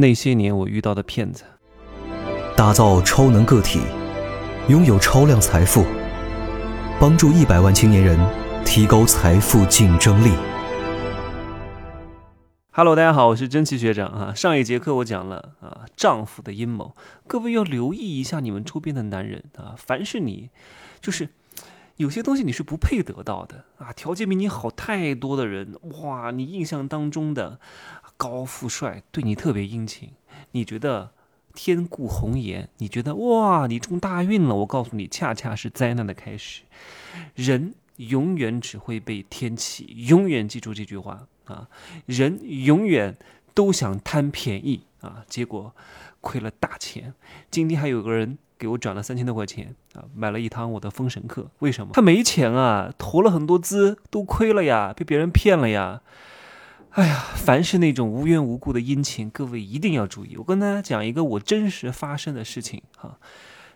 那些年我遇到的骗子，打造超能个体，拥有超量财富，帮助一百万青年人提高财富竞争力。Hello，大家好，我是真奇学长啊。上一节课我讲了啊，丈夫的阴谋，各位要留意一下你们周边的男人啊，凡是你，就是有些东西你是不配得到的啊，条件比你好太多的人，哇，你印象当中的高富帅对你特别殷勤，你觉得天顾红颜，你觉得哇，你中大运了，我告诉你，恰恰是灾难的开始。人永远只会被天启，永远记住这句话啊！人永远都想贪便宜啊，结果亏了大钱。今天还有个人给我转了三千多块钱啊，买了一堂我的封神课。为什么？他没钱啊，投了很多资都亏了呀，被别人骗了呀。哎呀，凡是那种无缘无故的殷勤，各位一定要注意。我跟大家讲一个我真实发生的事情哈、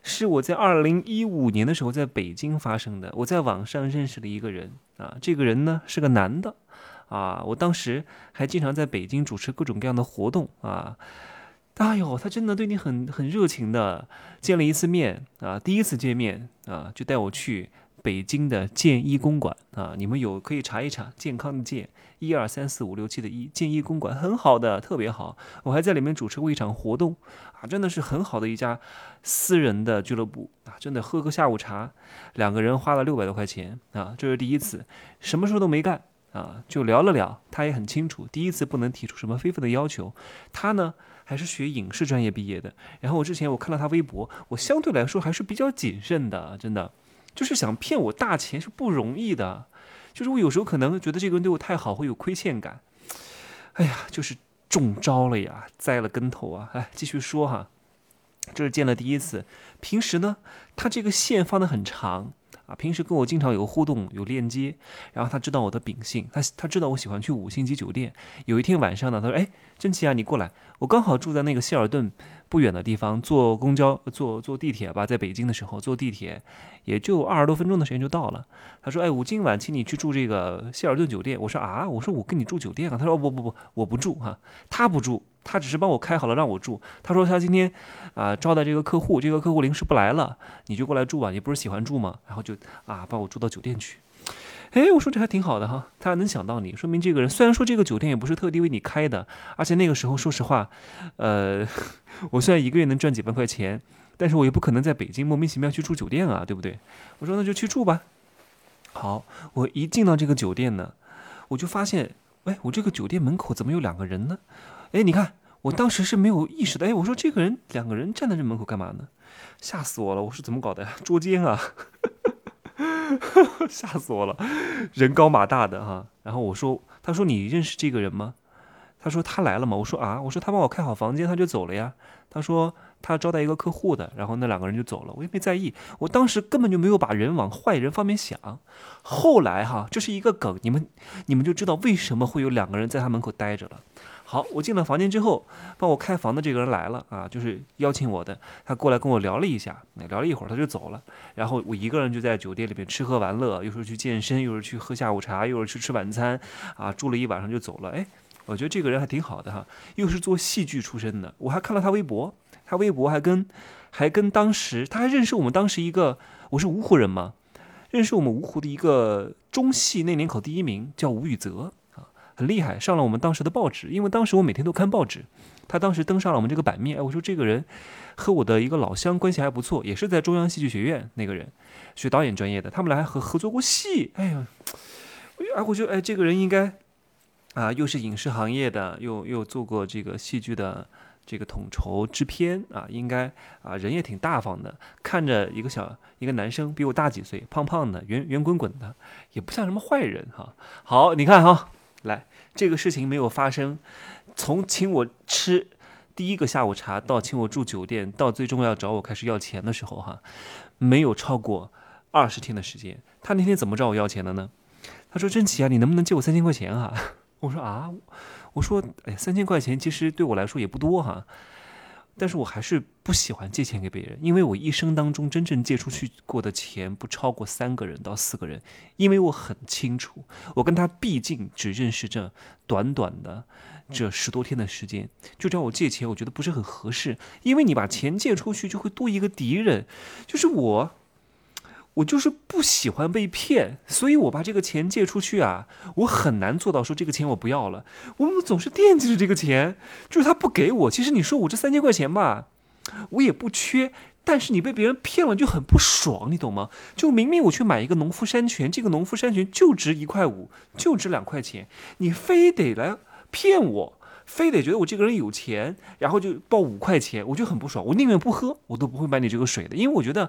是我在二零一五年的时候在北京发生的。我在网上认识了一个人啊，这个人呢是个男的啊，我当时还经常在北京主持各种各样的活动啊。哎呦，他真的对你很很热情的，见了一次面啊，第一次见面啊，就带我去北京的建一公馆啊，你们有可以查一查，健康的健，一二三四五六七的一，建一公馆很好的，特别好，我还在里面主持过一场活动啊，真的是很好的一家私人的俱乐部啊，真的喝个下午茶，两个人花了六百多块钱啊，这是第一次，什么事都没干啊，就聊了聊，他也很清楚，第一次不能提出什么非分的要求，他呢。还是学影视专业毕业的，然后我之前我看了他微博，我相对来说还是比较谨慎的，真的，就是想骗我大钱是不容易的，就是我有时候可能觉得这个人对我太好，会有亏欠感，哎呀，就是中招了呀，栽了跟头啊！哎，继续说哈，这是见了第一次，平时呢，他这个线放得很长。啊，平时跟我经常有互动，有链接，然后他知道我的秉性，他他知道我喜欢去五星级酒店。有一天晚上呢，他说：“哎，真奇啊，你过来，我刚好住在那个希尔顿不远的地方，坐公交、坐坐地铁吧，在北京的时候坐地铁，也就二十多分钟的时间就到了。”他说：“哎，我今晚请你去住这个希尔顿酒店。”我说：“啊，我说我跟你住酒店啊。”他说：“不不不，我不住哈，他不住。”他只是帮我开好了让我住。他说他今天啊招待这个客户，这个客户临时不来了，你就过来住吧。你不是喜欢住吗？然后就啊把我住到酒店去。哎，我说这还挺好的哈，他还能想到你，说明这个人虽然说这个酒店也不是特地为你开的，而且那个时候说实话，呃，我虽然一个月能赚几万块钱，但是我也不可能在北京莫名其妙去住酒店啊，对不对？我说那就去住吧。好，我一进到这个酒店呢，我就发现，哎，我这个酒店门口怎么有两个人呢？哎，你看，我当时是没有意识的。哎，我说这个人两个人站在这门口干嘛呢？吓死我了！我说怎么搞的呀？捉奸啊！吓死我了，人高马大的哈。然后我说，他说你认识这个人吗？他说他来了吗？我说啊，我说他帮我开好房间，他就走了呀。他说他招待一个客户的，然后那两个人就走了，我也没在意。我当时根本就没有把人往坏人方面想。后来哈，这是一个梗，你们你们就知道为什么会有两个人在他门口待着了。好，我进了房间之后，帮我开房的这个人来了啊，就是邀请我的，他过来跟我聊了一下，聊了一会儿他就走了，然后我一个人就在酒店里面吃喝玩乐，又是去健身，又是去喝下午茶，又是去吃晚餐，啊，住了一晚上就走了。哎，我觉得这个人还挺好的哈，又是做戏剧出身的，我还看了他微博，他微博还跟还跟当时他还认识我们当时一个，我是芜湖人嘛，认识我们芜湖的一个中戏那年考第一名叫吴宇泽。很厉害，上了我们当时的报纸，因为当时我每天都看报纸，他当时登上了我们这个版面。哎，我说这个人和我的一个老乡关系还不错，也是在中央戏剧学院那个人学导演专业的，他们俩还合合作过戏。哎呀，哎，我觉得哎，这个人应该啊，又是影视行业的，又又做过这个戏剧的这个统筹制片啊，应该啊人也挺大方的。看着一个小一个男生比我大几岁，胖胖的，圆圆滚滚的，也不像什么坏人哈。好，你看哈。来，这个事情没有发生，从请我吃第一个下午茶到请我住酒店，到最终要找我开始要钱的时候，哈，没有超过二十天的时间。他那天怎么找我要钱的呢？他说：“真奇啊，你能不能借我三千块钱啊？” 我说：“啊，我说，哎，三千块钱其实对我来说也不多哈。”但是我还是不喜欢借钱给别人，因为我一生当中真正借出去过的钱不超过三个人到四个人，因为我很清楚，我跟他毕竟只认识这短短的这十多天的时间，就找我借钱，我觉得不是很合适，因为你把钱借出去，就会多一个敌人，就是我。我就是不喜欢被骗，所以我把这个钱借出去啊，我很难做到说这个钱我不要了。我们总是惦记着这个钱，就是他不给我。其实你说我这三千块钱吧，我也不缺，但是你被别人骗了就很不爽，你懂吗？就明明我去买一个农夫山泉，这个农夫山泉就值一块五，就值两块钱，你非得来骗我。非得觉得我这个人有钱，然后就报五块钱，我就很不爽。我宁愿不喝，我都不会买你这个水的，因为我觉得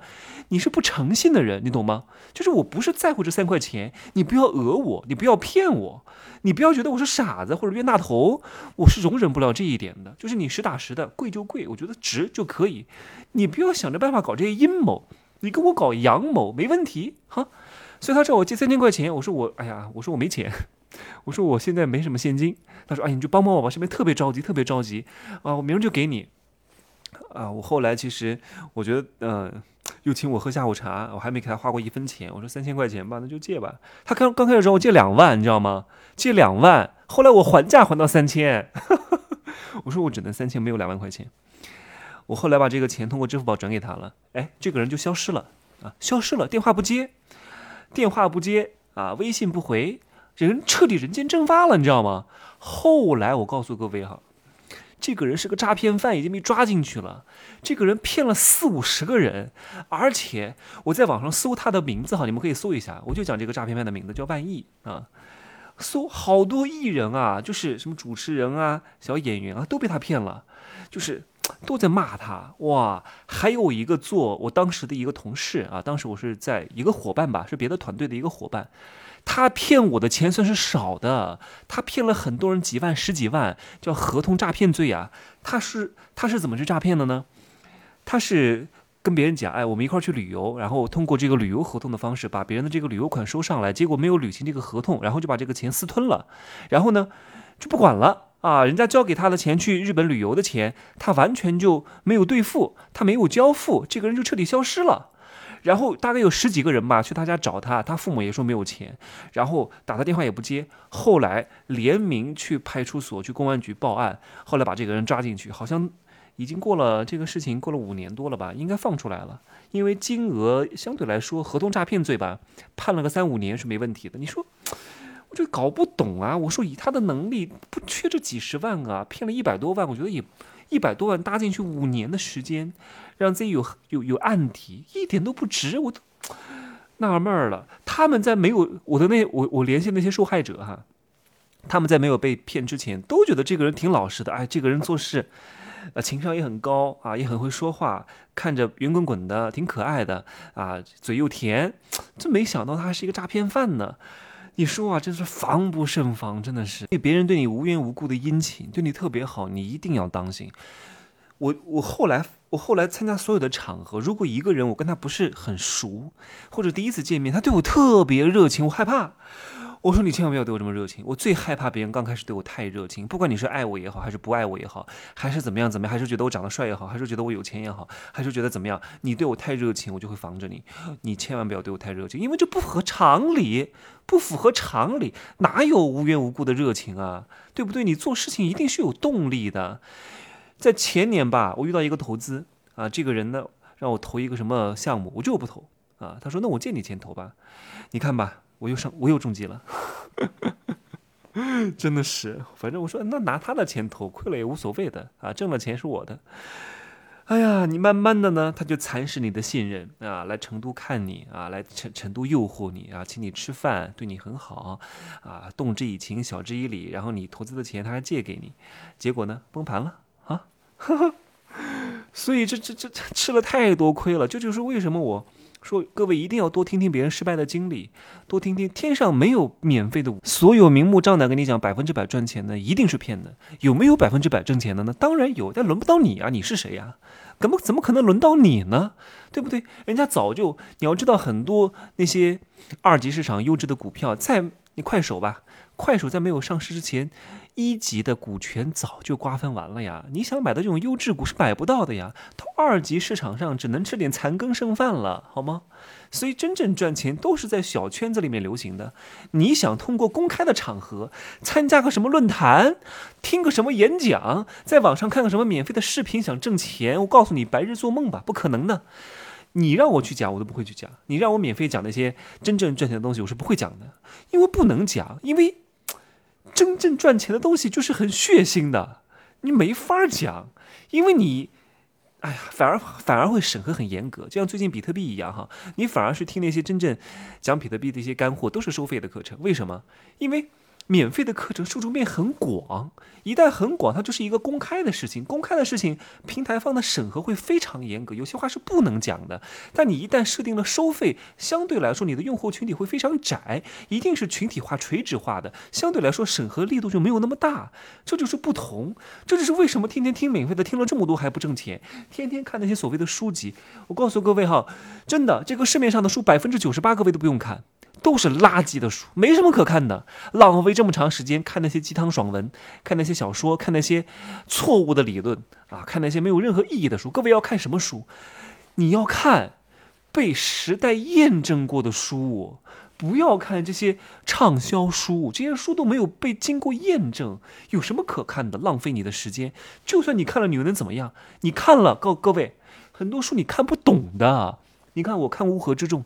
你是不诚信的人，你懂吗？就是我不是在乎这三块钱，你不要讹我，你不要骗我，你不要觉得我是傻子或者冤大头，我是容忍不了这一点的。就是你实打实的贵就贵，我觉得值就可以，你不要想着办法搞这些阴谋，你跟我搞阳谋没问题哈。所以他找我借三千块钱，我说我哎呀，我说我没钱。我说我现在没什么现金，他说：“哎，你就帮帮我吧，这边特别着急，特别着急啊！我明儿就给你啊！”我后来其实我觉得，嗯，又请我喝下午茶，我还没给他花过一分钱。我说三千块钱吧，那就借吧。他刚刚开始找我借两万，你知道吗？借两万，后来我还价还到三千。我说我只能三千，没有两万块钱。我后来把这个钱通过支付宝转给他了，哎，这个人就消失了啊，消失了，电话不接，电话不接啊，微信不回。人彻底人间蒸发了，你知道吗？后来我告诉各位哈，这个人是个诈骗犯，已经被抓进去了。这个人骗了四五十个人，而且我在网上搜他的名字哈，你们可以搜一下，我就讲这个诈骗犯的名字叫万亿啊。搜好多艺人啊，就是什么主持人啊、小演员啊，都被他骗了，就是都在骂他哇。还有一个做我当时的一个同事啊，当时我是在一个伙伴吧，是别的团队的一个伙伴。他骗我的钱算是少的，他骗了很多人几万、十几万，叫合同诈骗罪啊。他是他是怎么去诈骗的呢？他是跟别人讲，哎，我们一块去旅游，然后通过这个旅游合同的方式把别人的这个旅游款收上来，结果没有履行这个合同，然后就把这个钱私吞了，然后呢就不管了啊，人家交给他的钱去日本旅游的钱，他完全就没有兑付，他没有交付，这个人就彻底消失了。然后大概有十几个人吧，去他家找他，他父母也说没有钱，然后打他电话也不接，后来联名去派出所、去公安局报案，后来把这个人抓进去，好像已经过了这个事情过了五年多了吧，应该放出来了，因为金额相对来说合同诈骗罪吧，判了个三五年是没问题的。你说，就搞不懂啊！我说以他的能力，不缺这几十万啊，骗了一百多万，我觉得也。一百多万搭进去五年的时间，让自己有有有案底，一点都不值，我都纳闷了。他们在没有我的那我我联系那些受害者哈，他们在没有被骗之前，都觉得这个人挺老实的，哎，这个人做事，呃，情商也很高啊，也很会说话，看着圆滚滚的，挺可爱的啊，嘴又甜，真没想到他还是一个诈骗犯呢。你说啊，真是防不胜防，真的是。对别人对你无缘无故的殷勤，对你特别好，你一定要当心。我我后来我后来参加所有的场合，如果一个人我跟他不是很熟，或者第一次见面，他对我特别热情，我害怕。我说你千万不要对我这么热情，我最害怕别人刚开始对我太热情，不管你是爱我也好，还是不爱我也好，还是怎么样怎么样，还是觉得我长得帅也好，还是觉得我有钱也好，还是觉得怎么样，你对我太热情，我就会防着你。你千万不要对我太热情，因为这不合常理，不符合常理，哪有无缘无故的热情啊？对不对？你做事情一定是有动力的。在前年吧，我遇到一个投资啊，这个人呢让我投一个什么项目，我就不投啊。他说那我借你钱投吧，你看吧。我又上，我又中计了，真的是。反正我说，那拿他的钱投，亏了也无所谓的啊，挣了钱是我的。哎呀，你慢慢的呢，他就蚕食你的信任啊，来成都看你啊，来成成都诱惑你啊，请你吃饭，对你很好啊，动之以情，晓之以理。然后你投资的钱他还借给你，结果呢，崩盘了啊。所以这这这吃了太多亏了，这就是为什么我。说各位一定要多听听别人失败的经历，多听听天上没有免费的，所有明目张胆跟你讲百分之百赚钱的一定是骗的。有没有百分之百挣钱的呢？当然有，但轮不到你啊！你是谁呀？怎么怎么可能轮到你呢？对不对？人家早就你要知道，很多那些二级市场优质的股票，在你快手吧，快手在没有上市之前，一级的股权早就瓜分完了呀，你想买的这种优质股是买不到的呀，到二级市场上只能吃点残羹剩饭了，好吗？所以真正赚钱都是在小圈子里面流行的。你想通过公开的场合参加个什么论坛，听个什么演讲，在网上看个什么免费的视频想挣钱，我告诉你，白日做梦吧，不可能的。你让我去讲，我都不会去讲。你让我免费讲那些真正赚钱的东西，我是不会讲的，因为不能讲。因为真正赚钱的东西就是很血腥的，你没法讲，因为你，哎呀，反而反而会审核很严格，就像最近比特币一样哈，你反而是听那些真正讲比特币的一些干货，都是收费的课程。为什么？因为。免费的课程受众面很广，一旦很广，它就是一个公开的事情。公开的事情，平台方的审核会非常严格，有些话是不能讲的。但你一旦设定了收费，相对来说你的用户群体会非常窄，一定是群体化、垂直化的，相对来说审核力度就没有那么大。这就是不同，这就是为什么天天听免费的，听了这么多还不挣钱，天天看那些所谓的书籍。我告诉各位哈，真的，这个市面上的书百分之九十八各位都不用看。都是垃圾的书，没什么可看的。浪费这么长时间看那些鸡汤爽文，看那些小说，看那些错误的理论啊，看那些没有任何意义的书。各位要看什么书？你要看被时代验证过的书，不要看这些畅销书。这些书都没有被经过验证，有什么可看的？浪费你的时间。就算你看了，你又能怎么样？你看了，各各位，很多书你看不懂的。你看，我看《乌合之众》。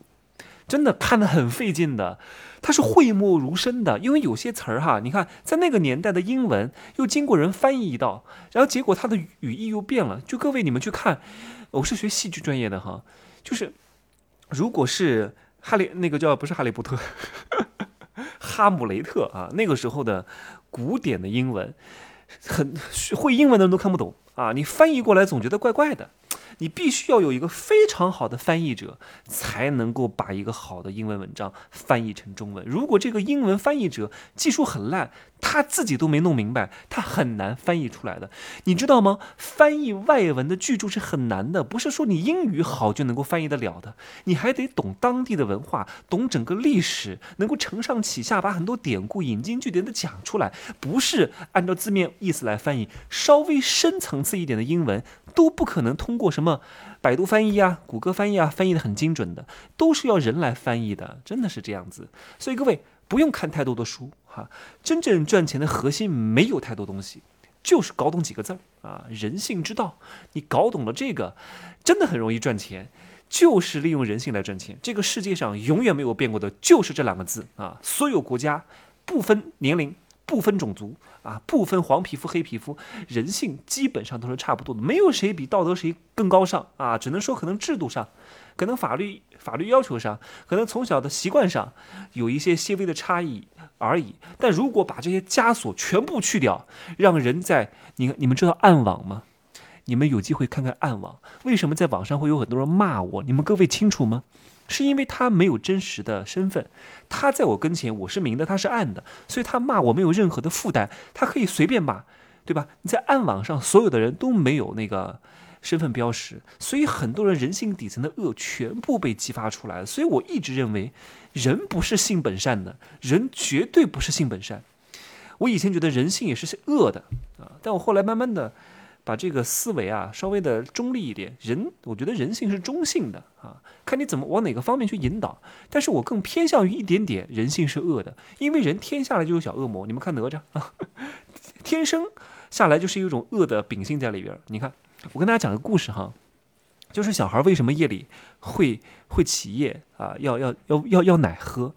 真的看得很费劲的，它是讳莫如深的，因为有些词儿哈，你看在那个年代的英文又经过人翻译一道，然后结果它的语义又变了。就各位你们去看，我是学戏剧专业的哈，就是如果是哈利那个叫不是哈利波特，哈姆雷特啊，那个时候的古典的英文，很会英文的人都看不懂啊，你翻译过来总觉得怪怪的。你必须要有一个非常好的翻译者，才能够把一个好的英文文章翻译成中文。如果这个英文翻译者技术很烂，他自己都没弄明白，他很难翻译出来的。你知道吗？翻译外文的巨著是很难的，不是说你英语好就能够翻译得了的。你还得懂当地的文化，懂整个历史，能够承上启下，把很多典故引经据典的讲出来，不是按照字面意思来翻译。稍微深层次一点的英文都不可能通过什么百度翻译啊、谷歌翻译啊翻译的很精准的，都是要人来翻译的，真的是这样子。所以各位。不用看太多的书哈，真正赚钱的核心没有太多东西，就是搞懂几个字儿啊，人性之道。你搞懂了这个，真的很容易赚钱，就是利用人性来赚钱。这个世界上永远没有变过的，就是这两个字啊。所有国家不分年龄、不分种族啊、不分黄皮肤黑皮肤，人性基本上都是差不多的，没有谁比道德谁更高尚啊。只能说可能制度上。可能法律法律要求上，可能从小的习惯上有一些些微的差异而已。但如果把这些枷锁全部去掉，让人在你你们知道暗网吗？你们有机会看看暗网。为什么在网上会有很多人骂我？你们各位清楚吗？是因为他没有真实的身份，他在我跟前我是明的，他是暗的，所以他骂我没有任何的负担，他可以随便骂，对吧？你在暗网上，所有的人都没有那个。身份标识，所以很多人人性底层的恶全部被激发出来了。所以我一直认为，人不是性本善的，人绝对不是性本善。我以前觉得人性也是恶的啊，但我后来慢慢的把这个思维啊稍微的中立一点。人，我觉得人性是中性的啊，看你怎么往哪个方面去引导。但是我更偏向于一点点人性是恶的，因为人天下来就有小恶魔。你们看哪吒啊，天生下来就是一种恶的秉性在里边。你看。我跟大家讲个故事哈，就是小孩为什么夜里会会起夜啊？要要要要要奶喝，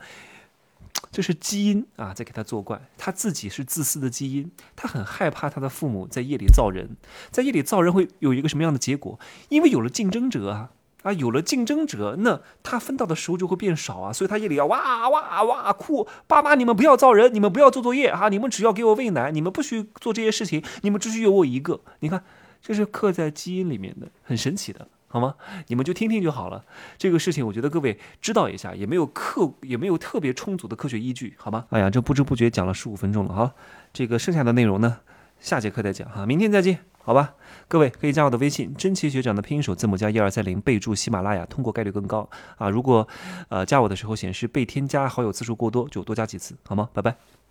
这是基因啊在给他作怪。他自己是自私的基因，他很害怕他的父母在夜里造人，在夜里造人会有一个什么样的结果？因为有了竞争者啊啊，有了竞争者，那他分到的食物就会变少啊，所以他夜里要哇哇哇哭，爸妈你们不要造人，你们不要做作业啊，你们只要给我喂奶，你们不许做这些事情，你们只许有我一个，你看。这是刻在基因里面的，很神奇的，好吗？你们就听听就好了。这个事情，我觉得各位知道一下，也没有科，也没有特别充足的科学依据，好吗？哎呀，这不知不觉讲了十五分钟了哈。这个剩下的内容呢，下节课再讲哈。明天再见，好吧？各位可以加我的微信，真奇学长的拼音首字母加一二三零，备注喜马拉雅，通过概率更高啊。如果呃加我的时候显示被添加好友次数过多，就多加几次，好吗？拜拜。